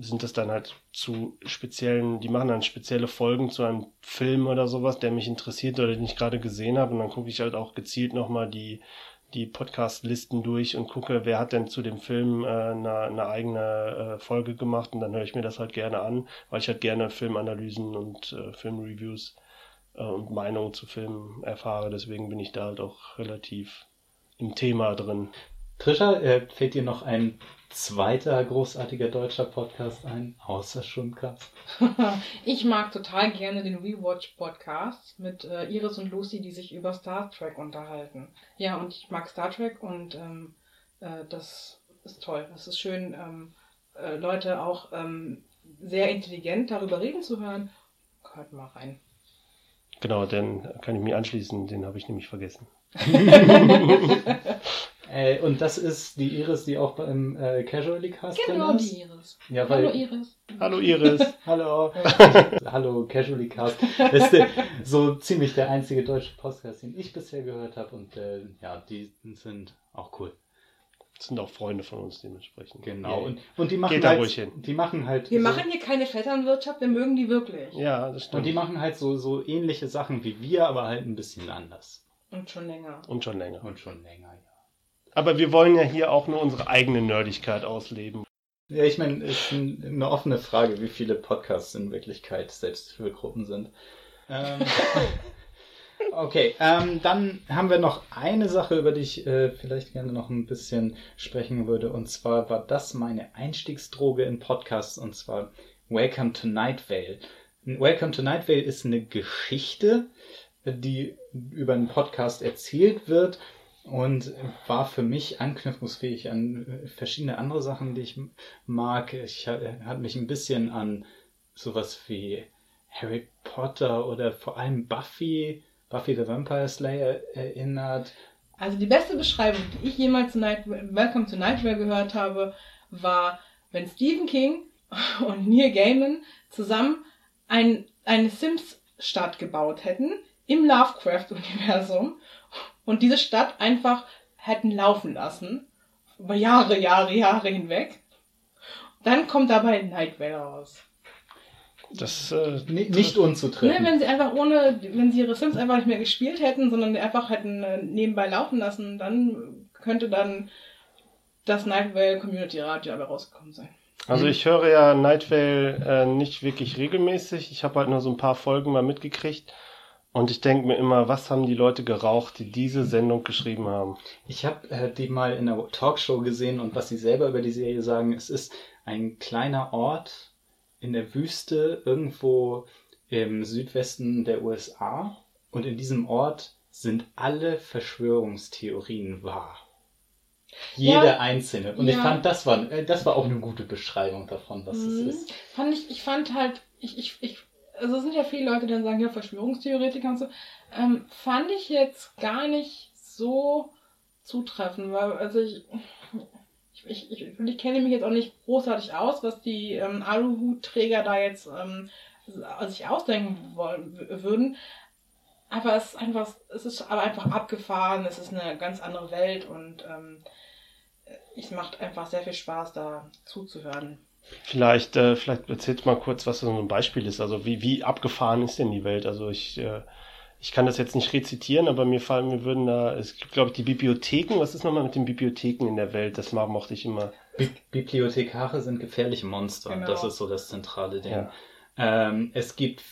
Speaker 3: sind es dann halt zu speziellen, die machen dann spezielle Folgen zu einem Film oder sowas, der mich interessiert oder den ich gerade gesehen habe. Und dann gucke ich halt auch gezielt nochmal die, die Podcast-Listen durch und gucke, wer hat denn zu dem Film äh, eine, eine eigene äh, Folge gemacht und dann höre ich mir das halt gerne an, weil ich halt gerne Filmanalysen und äh, Filmreviews äh, und Meinungen zu Filmen erfahre. Deswegen bin ich da halt auch relativ im Thema drin.
Speaker 1: Trisha, äh, fällt dir noch ein zweiter großartiger deutscher Podcast ein, außer Schundcast?
Speaker 2: ich mag total gerne den Rewatch Podcast mit äh, Iris und Lucy, die sich über Star Trek unterhalten. Ja, und ich mag Star Trek und ähm, äh, das ist toll. Das ist schön, ähm, äh, Leute auch ähm, sehr intelligent darüber reden zu hören. Hört mal rein.
Speaker 3: Genau, den kann ich mir anschließen, den habe ich nämlich vergessen.
Speaker 1: Äh, und das ist die Iris, die auch beim äh, Casually Cast genau, drin ist? Genau, die Iris. Ja, weil, Hallo Iris.
Speaker 3: Hallo Iris.
Speaker 1: Hallo. Hallo Casually Cast. Das ist der, so ziemlich der einzige deutsche Podcast, den ich bisher gehört habe. Und äh, ja, die sind auch cool.
Speaker 3: Das sind auch Freunde von uns dementsprechend.
Speaker 1: Genau. Und, und die machen Geht halt, ruhig hin. die machen halt.
Speaker 2: Wir so, machen hier keine Vetternwirtschaft, wir mögen die wirklich.
Speaker 1: Ja, das stimmt. Und die machen halt so, so ähnliche Sachen wie wir, aber halt ein bisschen anders.
Speaker 2: Und schon länger.
Speaker 3: Und schon länger.
Speaker 1: Und schon länger, ja.
Speaker 3: Aber wir wollen ja hier auch nur unsere eigene Nerdigkeit ausleben.
Speaker 1: Ja, ich meine, es ist eine offene Frage, wie viele Podcasts in Wirklichkeit selbst für Gruppen sind. Ähm, okay, ähm, dann haben wir noch eine Sache, über die ich äh, vielleicht gerne noch ein bisschen sprechen würde. Und zwar war das meine Einstiegsdroge in Podcasts, und zwar Welcome to Night Vale. Welcome to Night Vale ist eine Geschichte, die über einen Podcast erzählt wird und war für mich anknüpfungsfähig an verschiedene andere Sachen, die ich mag. Ich hat mich ein bisschen an sowas wie Harry Potter oder vor allem Buffy, Buffy the Vampire Slayer erinnert.
Speaker 2: Also die beste Beschreibung, die ich jemals zu Night, Welcome to Nightmare gehört habe, war, wenn Stephen King und Neil Gaiman zusammen ein, eine Sims-Stadt gebaut hätten im Lovecraft-Universum und diese Stadt einfach hätten laufen lassen. Über Jahre, Jahre, Jahre hinweg. Dann kommt dabei Nightmare raus.
Speaker 1: Das äh, nicht unzutreffen.
Speaker 2: Ne, wenn sie einfach ohne, wenn sie ihre Sims einfach nicht mehr gespielt hätten, sondern einfach hätten äh, nebenbei laufen lassen, dann könnte dann das Nightwale Community Radio aber rausgekommen sein.
Speaker 3: Also ich höre ja Nightwale äh, nicht wirklich regelmäßig. Ich habe halt nur so ein paar Folgen mal mitgekriegt. Und ich denke mir immer, was haben die Leute geraucht, die diese Sendung geschrieben haben?
Speaker 1: Ich habe äh, die mal in einer Talkshow gesehen und was sie selber über die Serie sagen, es ist ein kleiner Ort in der Wüste irgendwo im Südwesten der USA und in diesem Ort sind alle Verschwörungstheorien wahr. Jede ja, einzelne. Und ja. ich fand, das war, äh, das war auch eine gute Beschreibung davon, was mhm. es ist.
Speaker 2: Fand ich, ich fand halt, ich, ich, ich, also es sind ja viele Leute, die dann sagen, ja, Verschwörungstheoretiker und so. Ähm, fand ich jetzt gar nicht so zutreffend, weil, also ich, ich, ich, ich kenne mich jetzt auch nicht großartig aus, was die ähm, Aluhutträger da jetzt ähm, sich ausdenken wollen, würden. Aber es ist einfach, es ist aber einfach abgefahren, es ist eine ganz andere Welt und ähm, es macht einfach sehr viel Spaß, da zuzuhören.
Speaker 3: Vielleicht, äh, vielleicht erzählt mal kurz, was so ein Beispiel ist. Also wie, wie abgefahren ist denn die Welt? Also ich äh, ich kann das jetzt nicht rezitieren, aber mir fallen, mir würden da, es gibt, glaube ich, die Bibliotheken. Was ist nochmal mit den Bibliotheken in der Welt? Das mochte ich immer.
Speaker 1: Bi Bibliothekare sind gefährliche Monster. Genau. Das ist so das zentrale Ding. Ja. Ähm, es gibt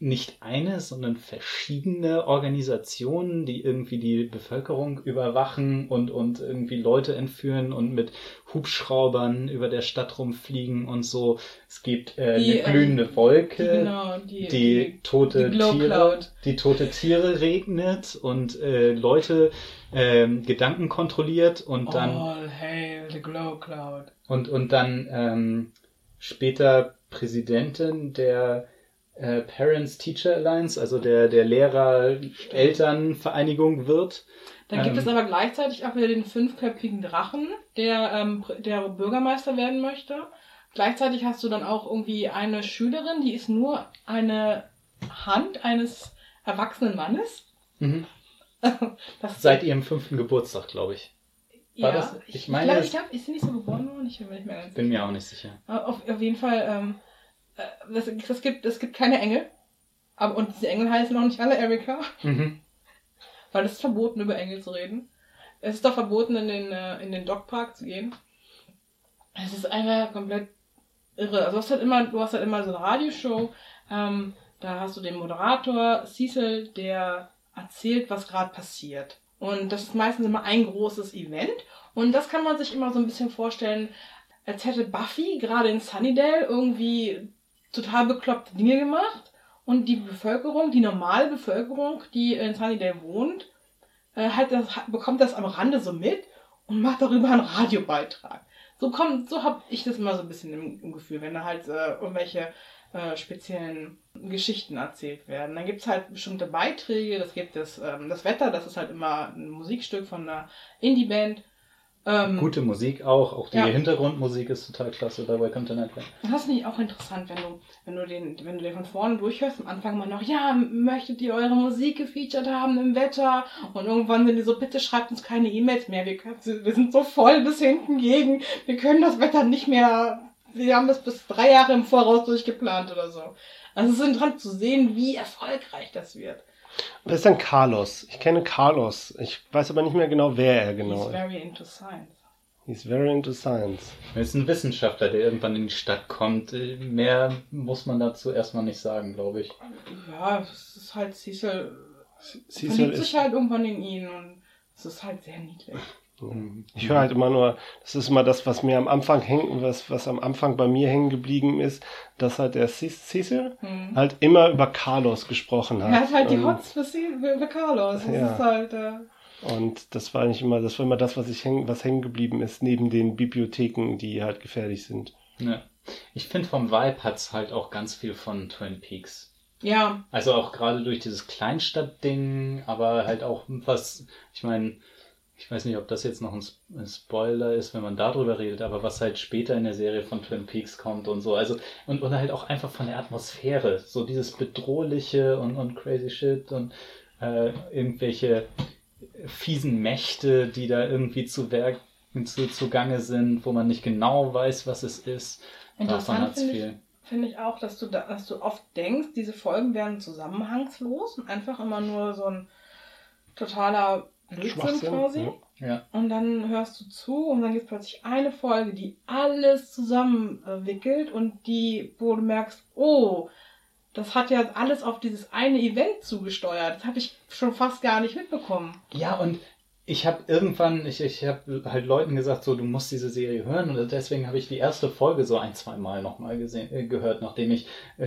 Speaker 1: nicht eine, sondern verschiedene Organisationen, die irgendwie die Bevölkerung überwachen und, und irgendwie Leute entführen und mit Hubschraubern über der Stadt rumfliegen und so. Es gibt äh, die, eine glühende ähm, Wolke, die, genau, die, die, die tote Tiere, die tote Tiere regnet und äh, Leute äh, Gedanken kontrolliert und dann
Speaker 2: All hail the Glow Cloud.
Speaker 1: Und, und dann ähm, später Präsidentin der äh, Parents-Teacher Alliance, also der, der Lehrer-Eltern-Vereinigung wird.
Speaker 2: Dann gibt ähm, es aber gleichzeitig auch wieder den fünfköpfigen Drachen, der, ähm, der Bürgermeister werden möchte. Gleichzeitig hast du dann auch irgendwie eine Schülerin, die ist nur eine Hand eines erwachsenen Mannes. Mhm.
Speaker 1: Seit ihrem fünften Geburtstag, glaube ich.
Speaker 2: War ja, das? Ich, ich meine, ich glaube, ist sie nicht so geboren worden? Ich
Speaker 1: bin mir nicht mehr ganz Bin mir auch nicht sicher.
Speaker 2: Auf, auf jeden Fall ähm, es, äh, es, gibt, es gibt keine Engel. Aber, und diese Engel heißen auch nicht alle Erika. Mhm. Weil es ist verboten, über Engel zu reden. Es ist doch verboten, in den, äh, in den Dogpark zu gehen. Es ist einfach komplett irre. Also du hast halt immer, du hast halt immer so eine Radioshow. Ähm, da hast du den Moderator Cecil, der erzählt, was gerade passiert. Und das ist meistens immer ein großes Event. Und das kann man sich immer so ein bisschen vorstellen, als hätte Buffy gerade in Sunnydale irgendwie total bekloppte Dinge gemacht und die Bevölkerung, die normale Bevölkerung, die in Sunnydale wohnt, äh, halt das, bekommt das am Rande so mit und macht darüber einen Radiobeitrag. So kommt, so habe ich das immer so ein bisschen im, im Gefühl, wenn da halt äh, irgendwelche äh, speziellen Geschichten erzählt werden. Dann gibt's halt bestimmte Beiträge, das gibt es, ähm, das Wetter, das ist halt immer ein Musikstück von einer Indie-Band.
Speaker 1: Ähm, Gute Musik auch, auch die ja. Hintergrundmusik ist total klasse bei Welcome to Night
Speaker 2: Das ist nicht auch interessant, wenn du, wenn du den, wenn du den von vorne durchhörst, am Anfang mal noch, ja, möchtet ihr eure Musik gefeatured haben im Wetter? Und irgendwann sind die so, bitte schreibt uns keine E-Mails mehr, wir, können, wir sind so voll bis hinten gegen, wir können das Wetter nicht mehr, wir haben es bis drei Jahre im Voraus durchgeplant oder so. Also es ist interessant zu sehen, wie erfolgreich das wird.
Speaker 3: Wer ist denn Carlos? Ich kenne Carlos. Ich weiß aber nicht mehr genau, wer er genau
Speaker 2: ist. He's very into science.
Speaker 3: He's very into science.
Speaker 1: Er ist ein Wissenschaftler, der irgendwann in die Stadt kommt. Mehr muss man dazu erstmal nicht sagen, glaube ich.
Speaker 2: Ja, es ist halt Cecil. Cecil verliebt sich halt irgendwann in ihn und es ist halt sehr niedlich.
Speaker 3: Mhm. Ich höre halt immer nur, das ist immer das, was mir am Anfang hängt, was, was am Anfang bei mir hängen geblieben ist, dass halt der Cecil mhm. halt immer über Carlos gesprochen hat.
Speaker 2: Er hat halt die Hots für, für Carlos. Das ja. ist halt, äh
Speaker 3: und das war eigentlich immer, das war immer das, was ich häng, was hängen geblieben ist, neben den Bibliotheken, die halt gefährlich sind.
Speaker 1: Ja. Ich finde vom Vibe hat es halt auch ganz viel von Twin Peaks.
Speaker 2: Ja.
Speaker 1: Also auch gerade durch dieses Kleinstadt-Ding, aber halt auch was, ich meine, ich weiß nicht, ob das jetzt noch ein Spoiler ist, wenn man darüber redet, aber was halt später in der Serie von Twin Peaks kommt und so. Also, und, und halt auch einfach von der Atmosphäre. So dieses Bedrohliche und, und crazy shit und äh, irgendwelche fiesen Mächte, die da irgendwie zu Werk zu, zugange sind, wo man nicht genau weiß, was es ist.
Speaker 2: Interessant finde ich, find ich auch, dass du, da, dass du oft denkst, diese Folgen wären zusammenhangslos und einfach immer nur so ein totaler Blödsinn quasi.
Speaker 1: Ja.
Speaker 2: Und dann hörst du zu und dann gibt es plötzlich eine Folge, die alles zusammenwickelt und die, wo du merkst, oh, das hat ja alles auf dieses eine Event zugesteuert. Das habe ich schon fast gar nicht mitbekommen.
Speaker 1: Ja, und ich habe irgendwann, ich, ich habe halt Leuten gesagt, so, du musst diese Serie hören. Und deswegen habe ich die erste Folge so ein, zwei Mal nochmal gesehen, äh, gehört, nachdem ich äh,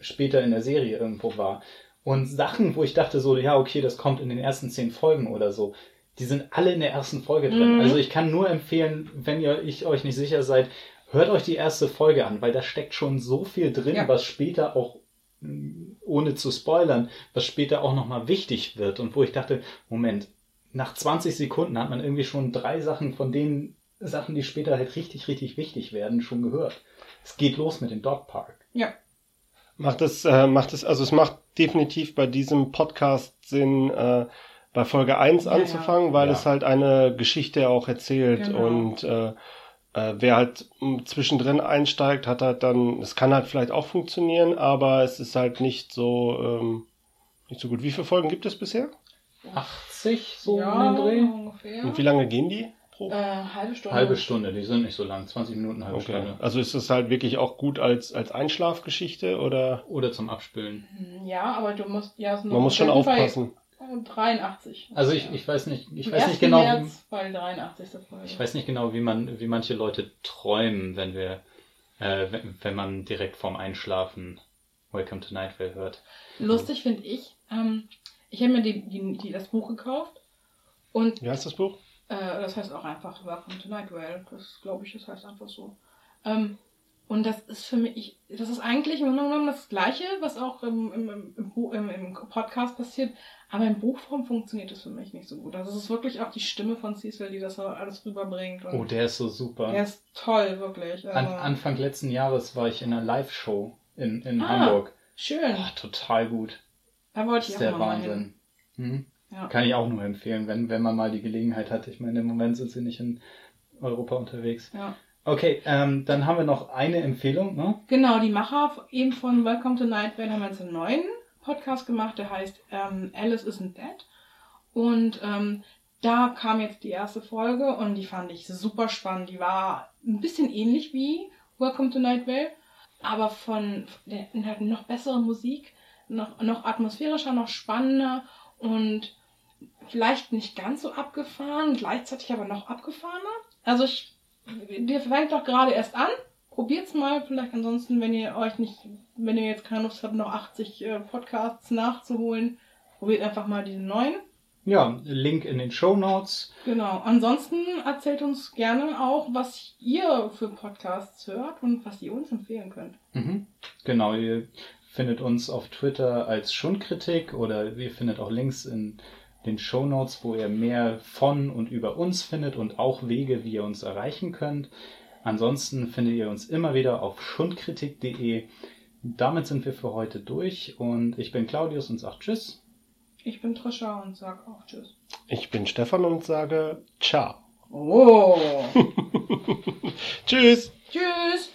Speaker 1: später in der Serie irgendwo war. Und Sachen, wo ich dachte so, ja, okay, das kommt in den ersten zehn Folgen oder so, die sind alle in der ersten Folge drin. Mhm. Also ich kann nur empfehlen, wenn ihr ich euch nicht sicher seid, hört euch die erste Folge an, weil da steckt schon so viel drin, ja. was später auch mm, ohne zu spoilern, was später auch nochmal wichtig wird und wo ich dachte, Moment, nach 20 Sekunden hat man irgendwie schon drei Sachen von den Sachen, die später halt richtig, richtig wichtig werden, schon gehört. Es geht los mit dem Dog Park.
Speaker 2: Ja.
Speaker 3: Macht es, äh, macht es, also es macht definitiv bei diesem Podcast Sinn, äh, bei Folge 1 ja, anzufangen, ja. weil ja. es halt eine Geschichte auch erzählt genau. und äh, äh, wer halt zwischendrin einsteigt, hat halt dann, es kann halt vielleicht auch funktionieren, aber es ist halt nicht so, ähm, nicht so gut. Wie viele Folgen gibt es bisher?
Speaker 1: 80 so ja, um den Dreh.
Speaker 3: Ungefähr. Und wie lange gehen die?
Speaker 2: Äh, halbe Stunde.
Speaker 1: Halbe Stunde, die sind nicht so lang, 20 Minuten, halbe okay. Stunde.
Speaker 3: Also ist das halt wirklich auch gut als, als Einschlafgeschichte oder?
Speaker 1: Oder zum Abspülen.
Speaker 2: Hm, ja, aber du musst, ja,
Speaker 3: Man muss schon aufpassen.
Speaker 2: 83.
Speaker 1: Also ich, ich weiß nicht, ich Im weiß nicht genau.
Speaker 2: März, weil 83.
Speaker 1: Folge. Ich weiß nicht genau, wie man, wie manche Leute träumen, wenn wir, äh, wenn, wenn man direkt vorm Einschlafen Welcome to Night Vale hört.
Speaker 2: Lustig finde ich, ähm, ich habe mir die, die, die, das Buch gekauft und.
Speaker 3: Wie heißt das Buch?
Speaker 2: Äh, das heißt auch einfach Welcome to Night Vale. Das glaube ich, das heißt einfach so. Ähm, und das ist für mich, das ist eigentlich im Grunde genommen das Gleiche, was auch im, im, im, im, Podcast passiert. Aber in Buchform funktioniert das für mich nicht so gut. Also es ist wirklich auch die Stimme von Cecil, die das alles rüberbringt.
Speaker 1: oh, der ist so super.
Speaker 2: Der ist toll, wirklich.
Speaker 1: Also An, Anfang letzten Jahres war ich in einer Live-Show in, in ah, Hamburg.
Speaker 2: Schön.
Speaker 1: Oh, total gut.
Speaker 2: Da wollte ich auch
Speaker 1: der mal Wahnsinn. Hm? Ja. Kann ich auch nur empfehlen, wenn, wenn man mal die Gelegenheit hat. Ich meine, im Moment sind sie nicht in Europa unterwegs.
Speaker 2: Ja.
Speaker 1: Okay, ähm, dann haben wir noch eine Empfehlung, ne?
Speaker 2: Genau, die Macher eben von Welcome to Night Vale haben jetzt einen neuen Podcast gemacht, der heißt ähm, Alice Isn't Dead. Und ähm, da kam jetzt die erste Folge und die fand ich super spannend. Die war ein bisschen ähnlich wie Welcome to Night Vale, aber von der noch bessere Musik, noch, noch atmosphärischer, noch spannender und vielleicht nicht ganz so abgefahren, gleichzeitig aber noch abgefahrener. Also ich der fängt doch gerade erst an. Probiert's mal, vielleicht ansonsten, wenn ihr euch nicht, wenn ihr jetzt keine Lust habt, noch 80 äh, Podcasts nachzuholen, probiert einfach mal diesen neuen.
Speaker 1: Ja, Link in den Show Notes.
Speaker 2: Genau. Ansonsten erzählt uns gerne auch, was ihr für Podcasts hört und was ihr uns empfehlen könnt.
Speaker 1: Mhm. Genau, ihr findet uns auf Twitter als Schundkritik oder ihr findet auch Links in den Show Notes, wo ihr mehr von und über uns findet und auch Wege, wie ihr uns erreichen könnt. Ansonsten findet ihr uns immer wieder auf schundkritik.de. Damit sind wir für heute durch und ich bin Claudius und sage Tschüss.
Speaker 2: Ich bin Trisha und sage auch Tschüss.
Speaker 3: Ich bin Stefan und sage Ciao.
Speaker 2: Oh.
Speaker 3: tschüss.
Speaker 2: Tschüss.